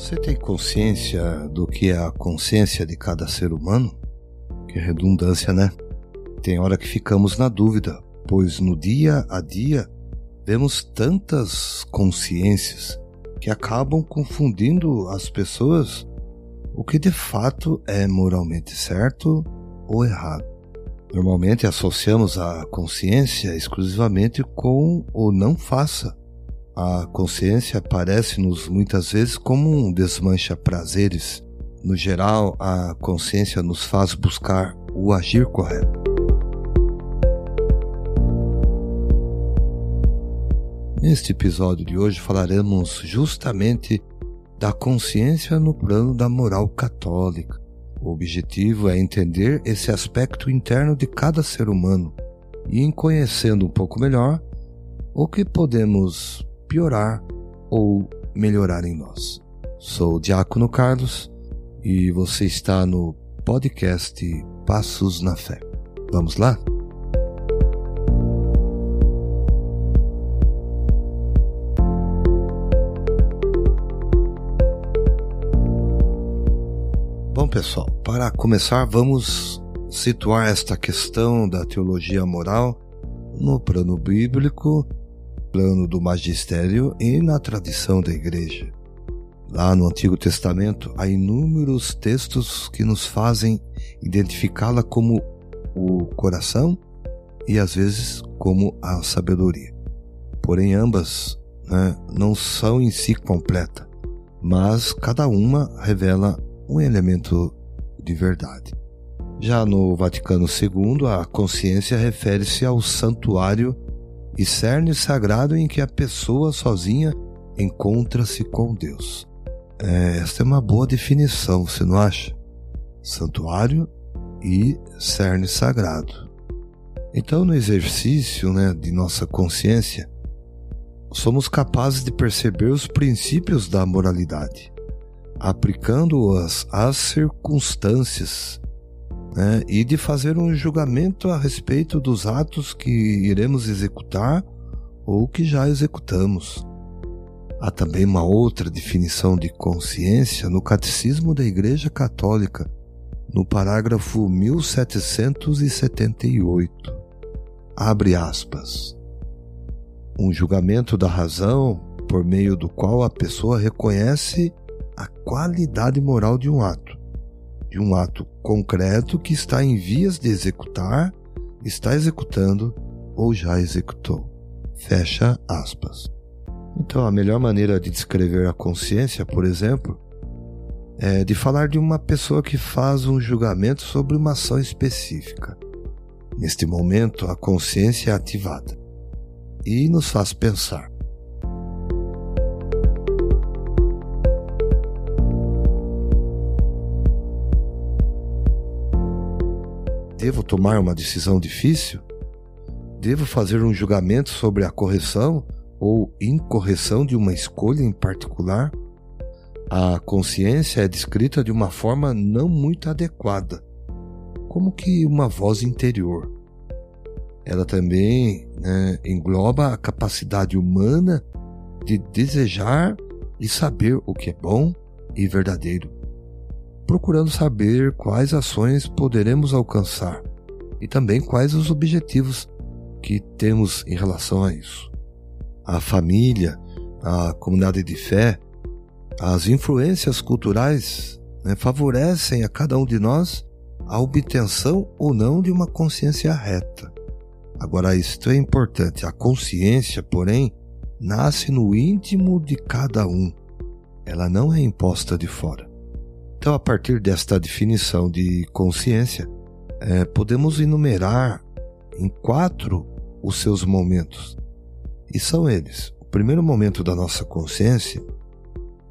Você tem consciência do que é a consciência de cada ser humano? Que redundância, né? Tem hora que ficamos na dúvida, pois no dia a dia vemos tantas consciências que acabam confundindo as pessoas o que de fato é moralmente certo ou errado. Normalmente associamos a consciência exclusivamente com o não faça. A consciência aparece-nos muitas vezes como um desmancha prazeres. No geral, a consciência nos faz buscar o agir correto. Neste episódio de hoje falaremos justamente da consciência no plano da moral católica. O objetivo é entender esse aspecto interno de cada ser humano e, em conhecendo um pouco melhor, o que podemos piorar ou melhorar em nós. Sou o Diácono Carlos e você está no podcast Passos na Fé. Vamos lá? Bom, pessoal, para começar, vamos situar esta questão da teologia moral no plano bíblico, plano do magistério e na tradição da igreja. Lá no Antigo Testamento há inúmeros textos que nos fazem identificá-la como o coração e às vezes como a sabedoria. Porém, ambas né, não são em si completa, mas cada uma revela um elemento de verdade. Já no Vaticano II, a consciência refere-se ao santuário e cerne sagrado em que a pessoa sozinha encontra-se com Deus. É, esta é uma boa definição, você não acha? Santuário e cerne sagrado. Então, no exercício né, de nossa consciência, somos capazes de perceber os princípios da moralidade aplicando-as às circunstâncias, né, e de fazer um julgamento a respeito dos atos que iremos executar ou que já executamos. Há também uma outra definição de consciência no Catecismo da Igreja Católica, no parágrafo 1778. Abre aspas. Um julgamento da razão por meio do qual a pessoa reconhece a qualidade moral de um ato, de um ato concreto que está em vias de executar, está executando ou já executou. Fecha aspas. Então, a melhor maneira de descrever a consciência, por exemplo, é de falar de uma pessoa que faz um julgamento sobre uma ação específica. Neste momento, a consciência é ativada e nos faz pensar. Devo tomar uma decisão difícil? Devo fazer um julgamento sobre a correção ou incorreção de uma escolha em particular? A consciência é descrita de uma forma não muito adequada, como que uma voz interior. Ela também né, engloba a capacidade humana de desejar e saber o que é bom e verdadeiro procurando saber quais ações poderemos alcançar e também quais os objetivos que temos em relação a isso. A família, a comunidade de fé, as influências culturais né, favorecem a cada um de nós a obtenção ou não de uma consciência reta. Agora, isto é importante. A consciência, porém, nasce no íntimo de cada um. Ela não é imposta de fora. Então, a partir desta definição de consciência, é, podemos enumerar em quatro os seus momentos. E são eles: o primeiro momento da nossa consciência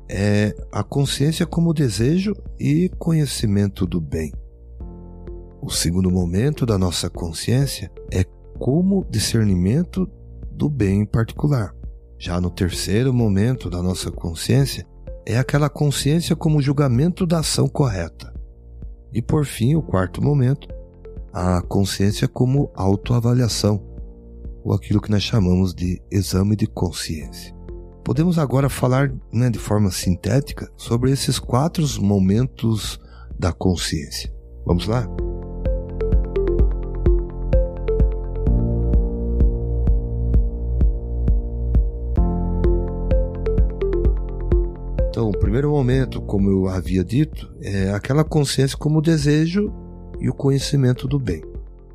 é a consciência como desejo e conhecimento do bem. O segundo momento da nossa consciência é como discernimento do bem em particular. Já no terceiro momento da nossa consciência é aquela consciência como julgamento da ação correta. E por fim, o quarto momento, a consciência como autoavaliação, ou aquilo que nós chamamos de exame de consciência. podemos agora falar né, de forma sintética sobre esses quatro momentos da consciência. Vamos lá? Então, o primeiro momento, como eu havia dito, é aquela consciência como desejo e o conhecimento do bem.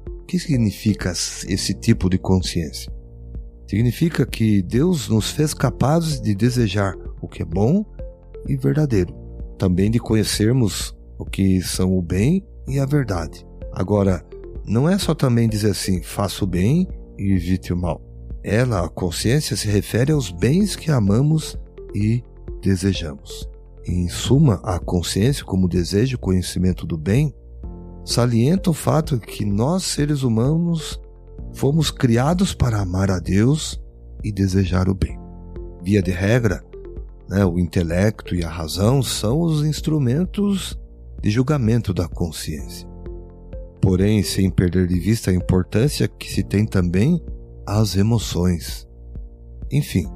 O que significa esse tipo de consciência? Significa que Deus nos fez capazes de desejar o que é bom e verdadeiro, também de conhecermos o que são o bem e a verdade. Agora, não é só também dizer assim, faça o bem e evite o mal. Ela, a consciência, se refere aos bens que amamos e desejamos. Em suma, a consciência, como desejo conhecimento do bem, salienta o fato que nós, seres humanos, fomos criados para amar a Deus e desejar o bem. Via de regra, né, o intelecto e a razão são os instrumentos de julgamento da consciência. Porém, sem perder de vista a importância que se tem também às emoções. Enfim,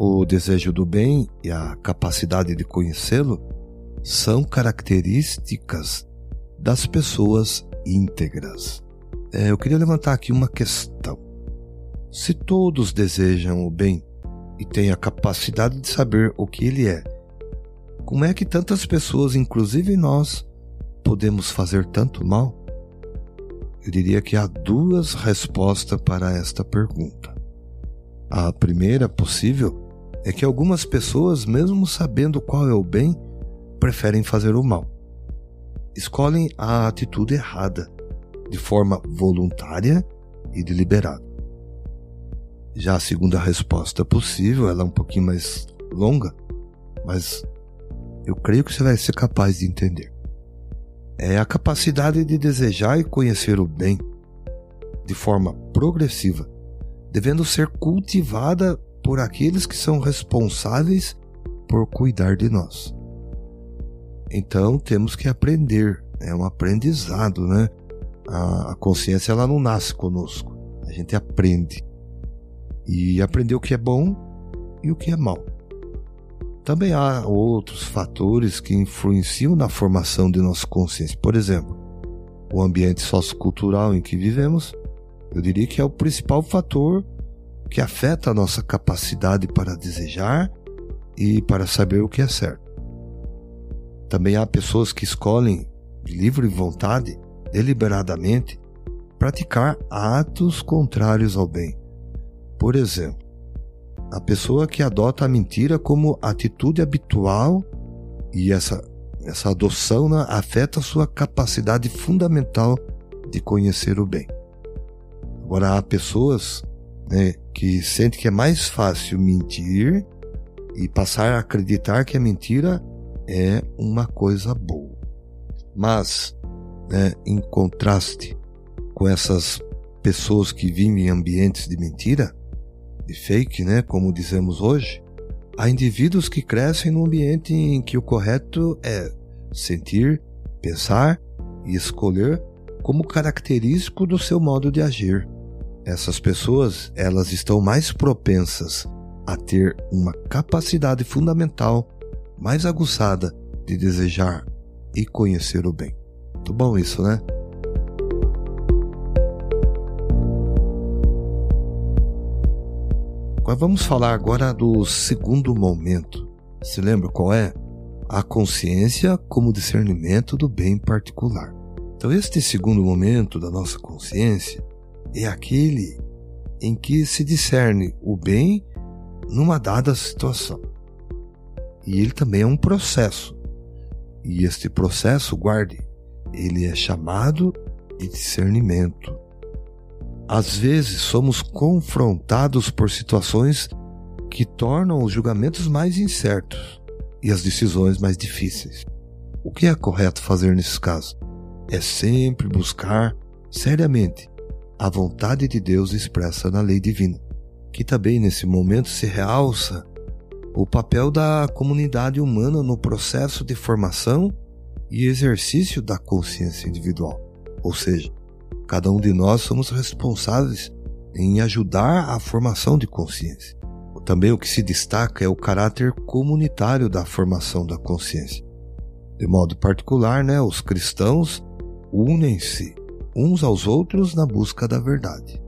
o desejo do bem e a capacidade de conhecê-lo são características das pessoas íntegras. É, eu queria levantar aqui uma questão. Se todos desejam o bem e têm a capacidade de saber o que ele é, como é que tantas pessoas, inclusive nós, podemos fazer tanto mal? Eu diria que há duas respostas para esta pergunta. A primeira possível é que algumas pessoas, mesmo sabendo qual é o bem, preferem fazer o mal. Escolhem a atitude errada de forma voluntária e deliberada. Já a segunda resposta possível, ela é um pouquinho mais longa, mas eu creio que você vai ser capaz de entender. É a capacidade de desejar e conhecer o bem de forma progressiva, devendo ser cultivada por aqueles que são responsáveis por cuidar de nós. Então temos que aprender, é um aprendizado, né? a, consciência ela não nasce conosco, a gente aprende. E aprender o que é bom e o que é mal. Também há outros fatores que influenciam na formação de nossa consciência. Por exemplo, o ambiente sociocultural em que vivemos, eu diria que é o principal fator que afeta a nossa capacidade para desejar e para saber o que é certo. Também há pessoas que escolhem de livre vontade deliberadamente praticar atos contrários ao bem. Por exemplo, a pessoa que adota a mentira como atitude habitual e essa, essa adoção né, afeta sua capacidade fundamental de conhecer o bem. Agora, há pessoas né, que sentem que é mais fácil mentir e passar a acreditar que a mentira é uma coisa boa. Mas né, em contraste com essas pessoas que vivem em ambientes de mentira, de fake, né, como dizemos hoje, há indivíduos que crescem num ambiente em que o correto é sentir, pensar e escolher como característico do seu modo de agir. Essas pessoas, elas estão mais propensas a ter uma capacidade fundamental mais aguçada de desejar e conhecer o bem. Muito bom isso, né? Mas vamos falar agora do segundo momento. Se lembra qual é? A consciência como discernimento do bem particular. Então, este segundo momento da nossa consciência é aquele em que se discerne o bem numa dada situação. E ele também é um processo. E este processo, guarde, ele é chamado de discernimento. Às vezes somos confrontados por situações que tornam os julgamentos mais incertos e as decisões mais difíceis. O que é correto fazer nesses casos? É sempre buscar seriamente a vontade de Deus expressa na lei divina, que também nesse momento se realça o papel da comunidade humana no processo de formação e exercício da consciência individual. Ou seja, cada um de nós somos responsáveis em ajudar a formação de consciência. Também o que se destaca é o caráter comunitário da formação da consciência. De modo particular, né, os cristãos unem-se uns aos outros na busca da verdade.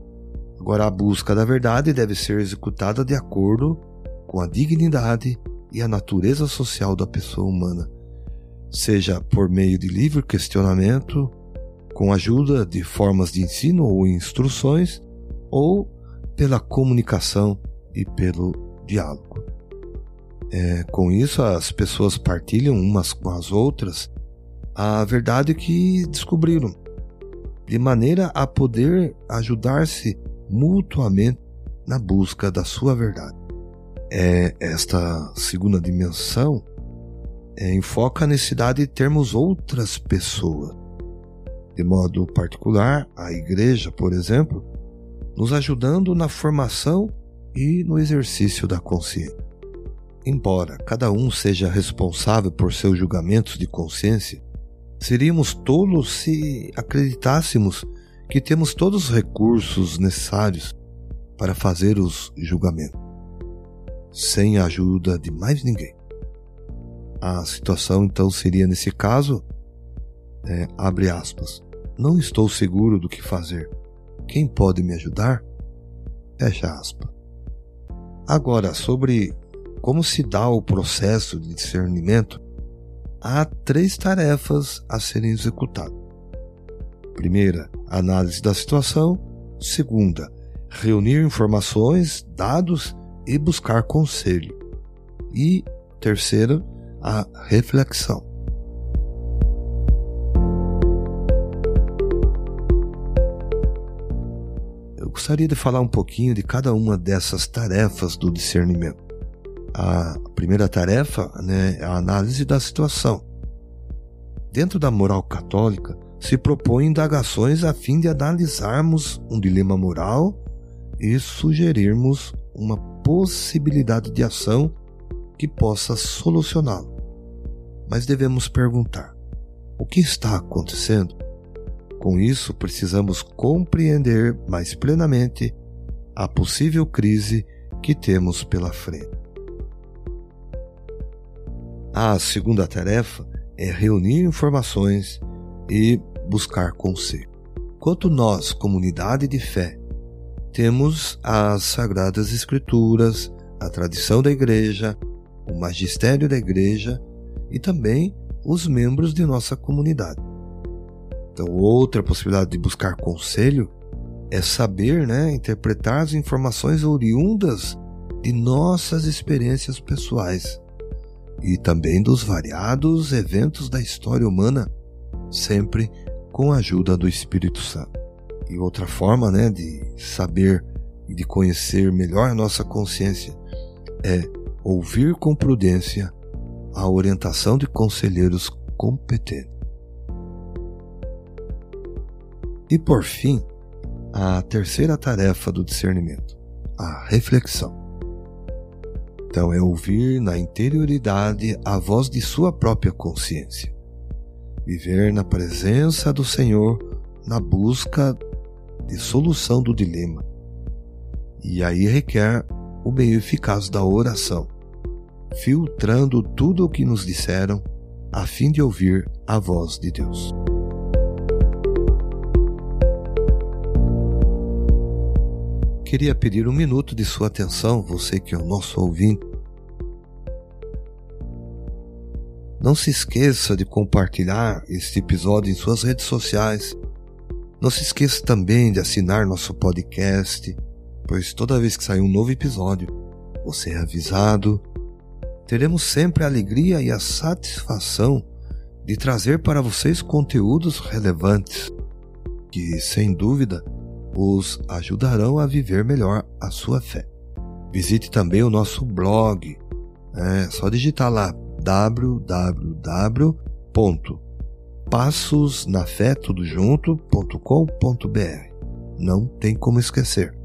Agora, a busca da verdade deve ser executada de acordo com a dignidade e a natureza social da pessoa humana, seja por meio de livre questionamento, com ajuda de formas de ensino ou instruções, ou pela comunicação e pelo diálogo. É, com isso, as pessoas partilham umas com as outras a verdade que descobriram, de maneira a poder ajudar-se mutuamente na busca da sua verdade. É, esta segunda dimensão é, enfoca a necessidade de termos outras pessoas. De modo particular, a igreja, por exemplo, nos ajudando na formação e no exercício da consciência. Embora cada um seja responsável por seus julgamentos de consciência, seríamos tolos se acreditássemos que temos todos os recursos necessários para fazer os julgamentos, sem a ajuda de mais ninguém. A situação então seria nesse caso, é, abre aspas, não estou seguro do que fazer. Quem pode me ajudar? Fecha aspas. Agora, sobre como se dá o processo de discernimento, há três tarefas a serem executadas. Primeira, análise da situação. Segunda, reunir informações, dados e buscar conselho. E terceira, a reflexão. gostaria de falar um pouquinho de cada uma dessas tarefas do discernimento. A primeira tarefa né, é a análise da situação. Dentro da moral católica, se propõe indagações a fim de analisarmos um dilema moral e sugerirmos uma possibilidade de ação que possa solucioná-lo. Mas devemos perguntar: o que está acontecendo? Com isso, precisamos compreender mais plenamente a possível crise que temos pela frente. A segunda tarefa é reunir informações e buscar conselho. Quanto nós, comunidade de fé, temos as Sagradas Escrituras, a tradição da Igreja, o magistério da Igreja e também os membros de nossa comunidade. Então, outra possibilidade de buscar conselho é saber, né, interpretar as informações oriundas de nossas experiências pessoais e também dos variados eventos da história humana, sempre com a ajuda do Espírito Santo. E outra forma, né, de saber e de conhecer melhor a nossa consciência é ouvir com prudência a orientação de conselheiros competentes. E por fim, a terceira tarefa do discernimento, a reflexão. Então é ouvir na interioridade a voz de sua própria consciência. Viver na presença do Senhor na busca de solução do dilema. E aí requer o meio eficaz da oração, filtrando tudo o que nos disseram a fim de ouvir a voz de Deus. Queria pedir um minuto de sua atenção, você que é o nosso ouvinte. Não se esqueça de compartilhar este episódio em suas redes sociais. Não se esqueça também de assinar nosso podcast, pois toda vez que sair um novo episódio, você é avisado. Teremos sempre a alegria e a satisfação de trazer para vocês conteúdos relevantes que, sem dúvida, os ajudarão a viver melhor a sua fé. Visite também o nosso blog. É só digitar lá www.passosnafetudojunto.com.br. Não tem como esquecer.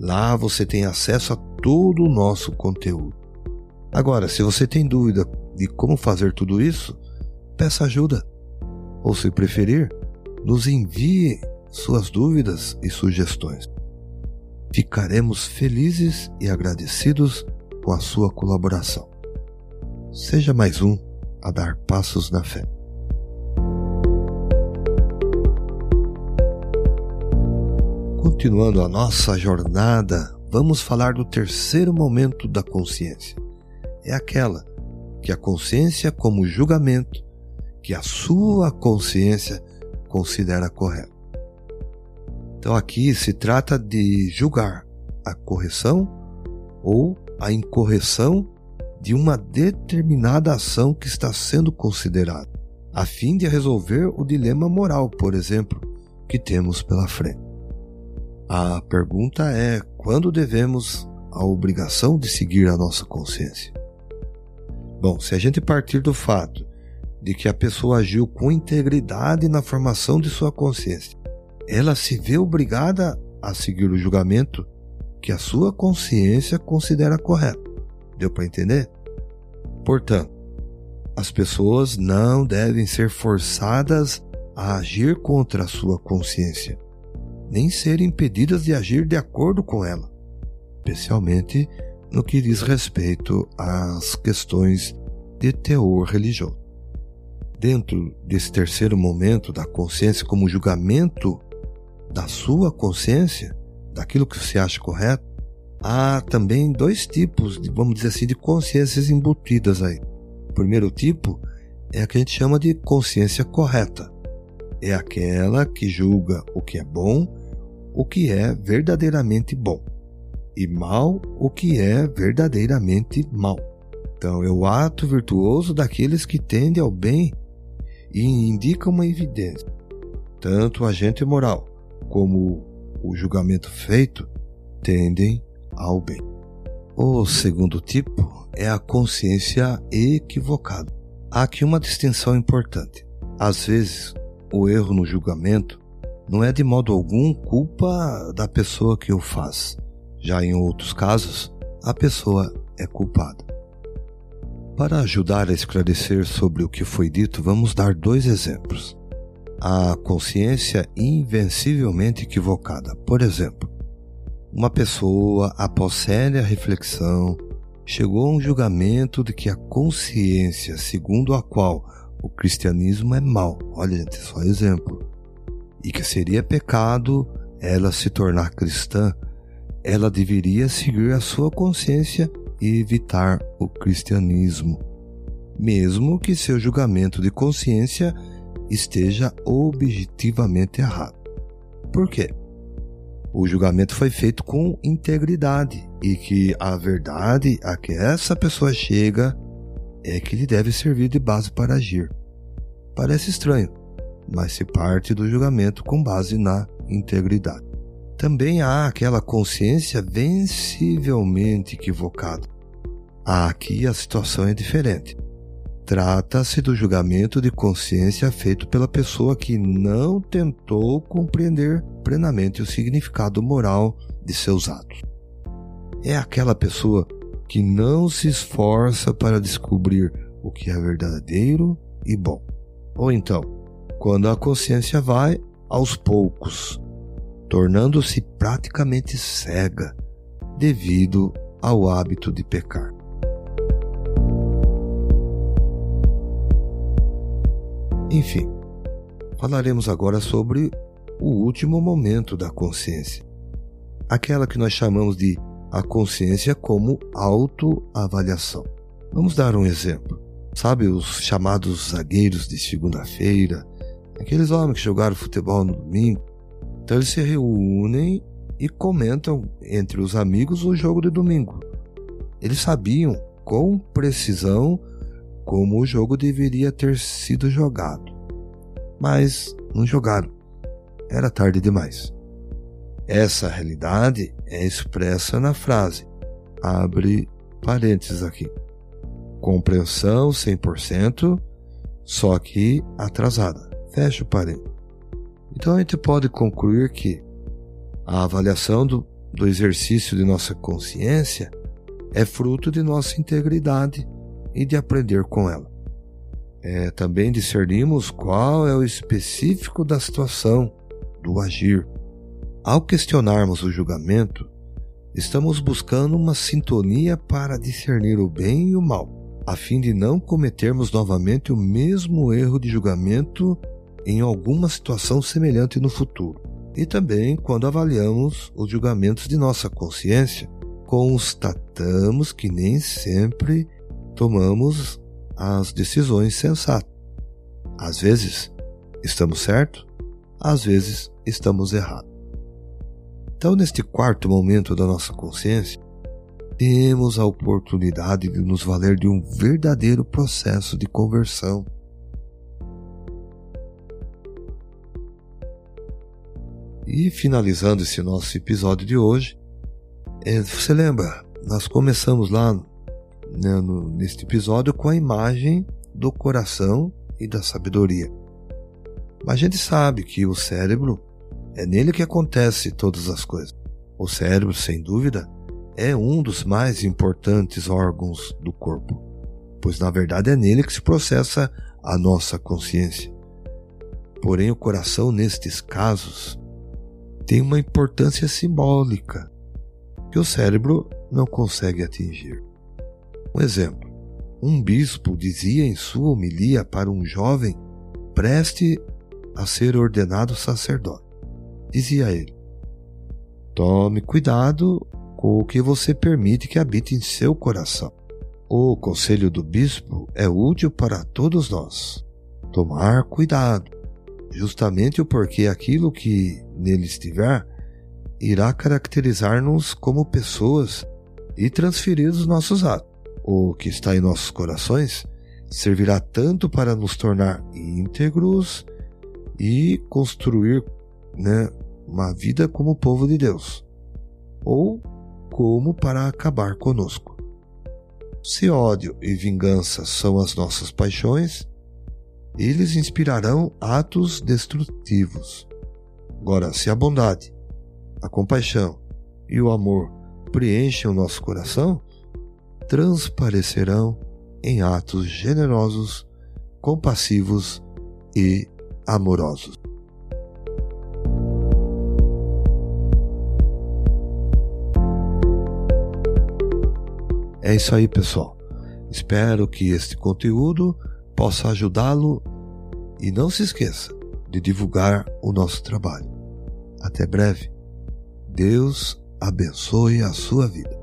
Lá você tem acesso a todo o nosso conteúdo. Agora, se você tem dúvida de como fazer tudo isso, peça ajuda. Ou se preferir, nos envie suas dúvidas e sugestões. ficaremos felizes e agradecidos com a sua colaboração. Seja mais um a dar passos na fé. Continuando a nossa jornada, vamos falar do terceiro momento da consciência. É aquela que a consciência, como julgamento, que a sua consciência considera correto. Então aqui se trata de julgar a correção ou a incorreção de uma determinada ação que está sendo considerada, a fim de resolver o dilema moral, por exemplo, que temos pela frente. A pergunta é: quando devemos a obrigação de seguir a nossa consciência? Bom, se a gente partir do fato de que a pessoa agiu com integridade na formação de sua consciência, ela se vê obrigada a seguir o julgamento que a sua consciência considera correto. Deu para entender? Portanto, as pessoas não devem ser forçadas a agir contra a sua consciência, nem ser impedidas de agir de acordo com ela, especialmente no que diz respeito às questões de teor religioso. Dentro desse terceiro momento da consciência como julgamento da sua consciência, daquilo que você acha correto, há também dois tipos, de, vamos dizer assim, de consciências embutidas aí. O primeiro tipo é a que a gente chama de consciência correta. É aquela que julga o que é bom, o que é verdadeiramente bom, e mal o que é verdadeiramente mal. Então, é o ato virtuoso daqueles que tendem ao bem e indicam uma evidência. Tanto o agente moral como o julgamento feito tendem ao bem. O segundo tipo é a consciência equivocada. Há aqui uma distinção importante. Às vezes, o erro no julgamento não é de modo algum culpa da pessoa que o faz. Já em outros casos, a pessoa é culpada. Para ajudar a esclarecer sobre o que foi dito, vamos dar dois exemplos a consciência invencivelmente equivocada. Por exemplo, uma pessoa, após séria reflexão, chegou a um julgamento de que a consciência segundo a qual o cristianismo é mal, olha gente, só exemplo, e que seria pecado ela se tornar cristã, ela deveria seguir a sua consciência e evitar o cristianismo, mesmo que seu julgamento de consciência esteja objetivamente errado. Por quê? O julgamento foi feito com integridade e que a verdade a que essa pessoa chega é que lhe deve servir de base para agir. Parece estranho, mas se parte do julgamento com base na integridade. Também há aquela consciência vencivelmente equivocada. Aqui a situação é diferente. Trata-se do julgamento de consciência feito pela pessoa que não tentou compreender plenamente o significado moral de seus atos. É aquela pessoa que não se esforça para descobrir o que é verdadeiro e bom. Ou então, quando a consciência vai aos poucos, tornando-se praticamente cega devido ao hábito de pecar. Enfim, falaremos agora sobre o último momento da consciência, aquela que nós chamamos de a consciência como autoavaliação. Vamos dar um exemplo. Sabe os chamados zagueiros de segunda-feira, aqueles homens que jogaram futebol no domingo? Então eles se reúnem e comentam entre os amigos o jogo de domingo. Eles sabiam com precisão como o jogo deveria ter sido jogado. Mas não jogaram. Era tarde demais. Essa realidade é expressa na frase, abre parênteses aqui. Compreensão 100%, só que atrasada. Fecha o parênteses. Então a gente pode concluir que a avaliação do, do exercício de nossa consciência é fruto de nossa integridade e de aprender com ela. É, também discernimos qual é o específico da situação, do agir. Ao questionarmos o julgamento, estamos buscando uma sintonia para discernir o bem e o mal, a fim de não cometermos novamente o mesmo erro de julgamento em alguma situação semelhante no futuro. E também quando avaliamos os julgamentos de nossa consciência, constatamos que nem sempre tomamos as decisões sensatas. Às vezes estamos certos, às vezes estamos errados. Então, neste quarto momento da nossa consciência, temos a oportunidade de nos valer de um verdadeiro processo de conversão. E finalizando esse nosso episódio de hoje, é, você lembra, nós começamos lá né, no, neste episódio com a imagem do coração e da sabedoria. Mas a gente sabe que o cérebro é nele que acontece todas as coisas. O cérebro, sem dúvida, é um dos mais importantes órgãos do corpo, pois na verdade é nele que se processa a nossa consciência. Porém, o coração, nestes casos, tem uma importância simbólica que o cérebro não consegue atingir. Um exemplo: um bispo dizia em sua homilia para um jovem preste a ser ordenado sacerdote. Dizia ele: Tome cuidado com o que você permite que habite em seu coração. O conselho do bispo é útil para todos nós. Tomar cuidado, justamente o porquê aquilo que nele estiver irá caracterizar-nos como pessoas e transferir os nossos atos. O que está em nossos corações servirá tanto para nos tornar íntegros e construir né, uma vida como povo de Deus, ou como para acabar conosco. Se ódio e vingança são as nossas paixões, eles inspirarão atos destrutivos. Agora, se a bondade, a compaixão e o amor preenchem o nosso coração, transparecerão em atos generosos, compassivos e amorosos. É isso aí, pessoal. Espero que este conteúdo possa ajudá-lo e não se esqueça de divulgar o nosso trabalho. Até breve. Deus abençoe a sua vida.